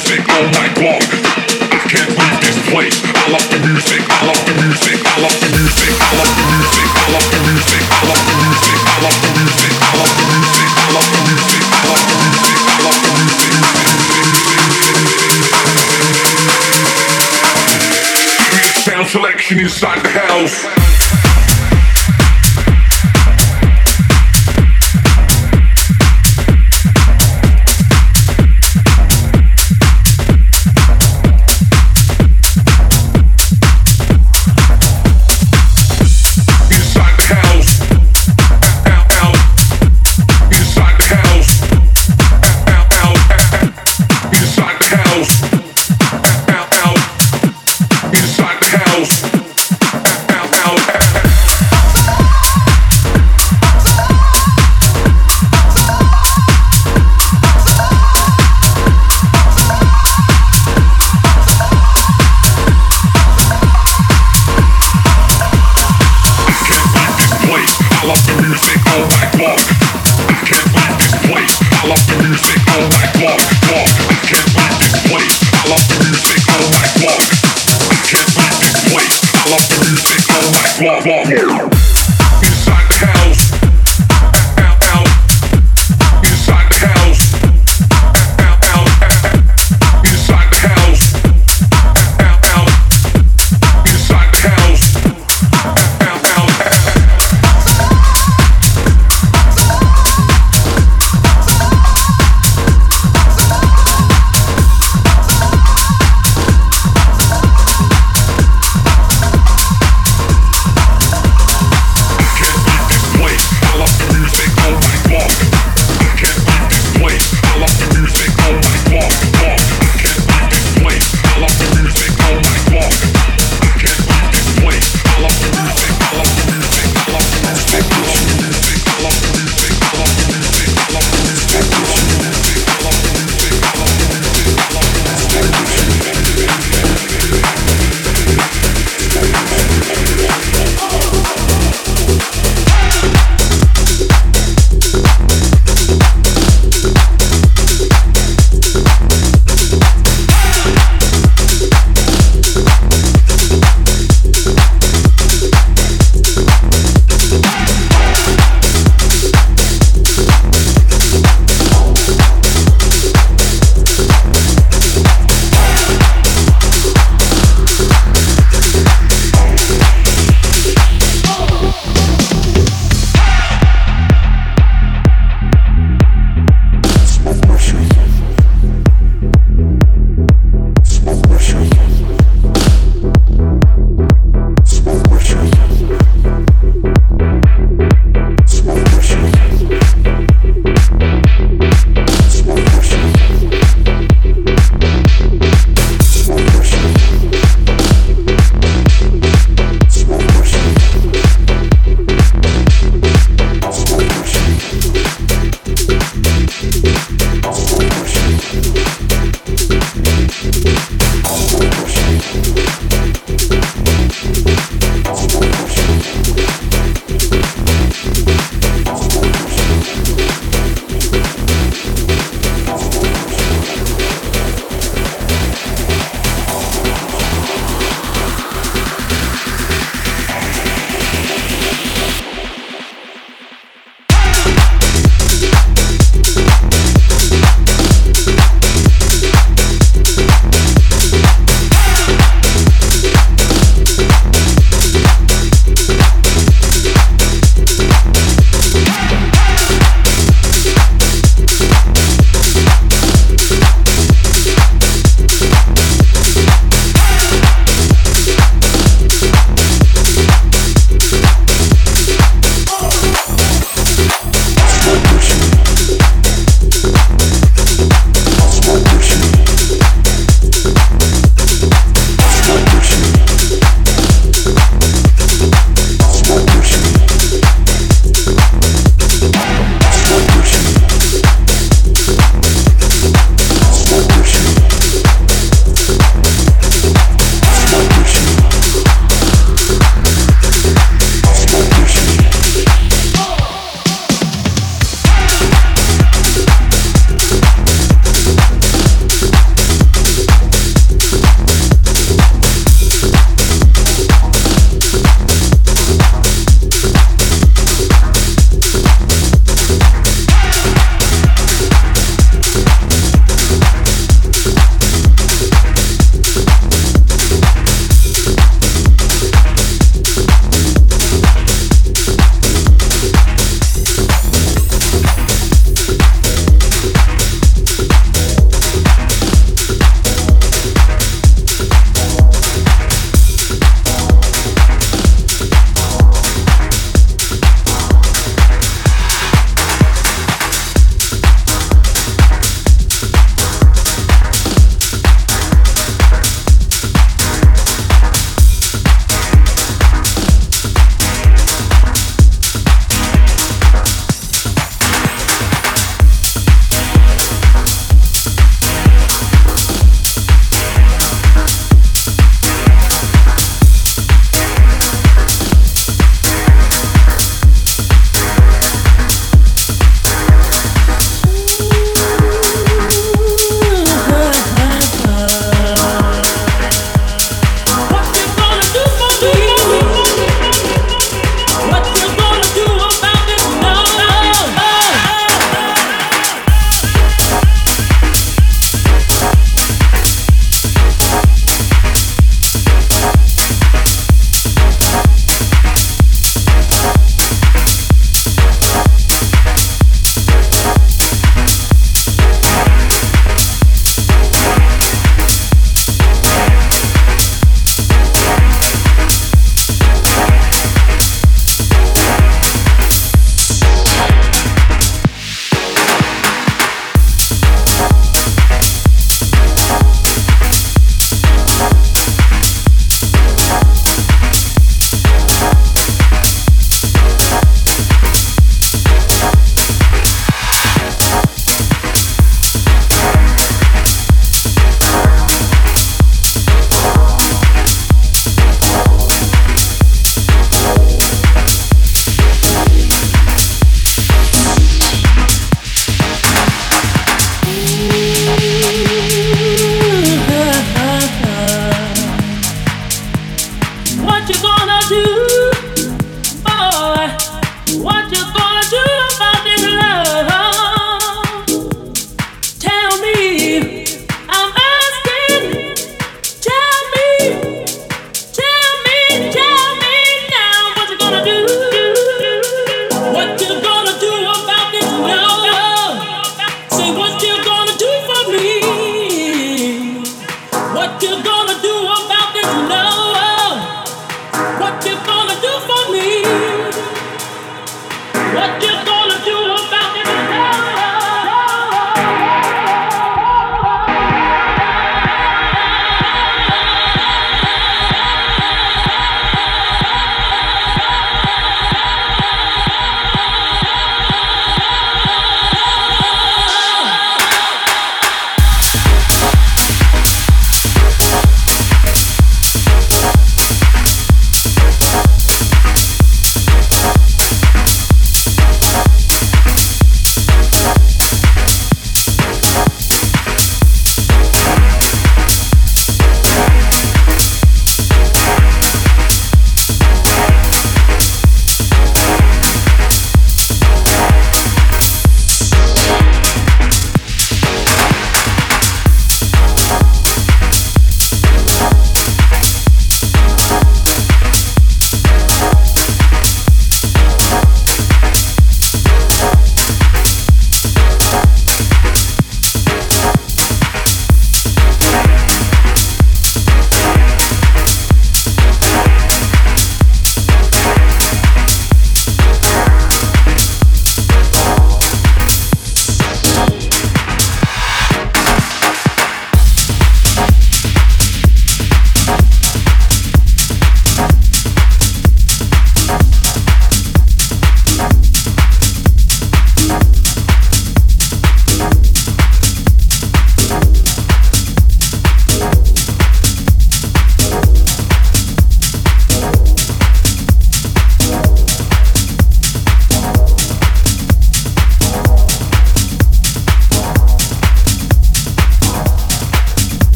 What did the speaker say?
music all night long. I can't leave this place. I love the music. I love the music. I love the music. I love the music. I love the music. I love the music. I love the music. I love the music. I love the music. I love the music. I love the music. Sound selection inside the house.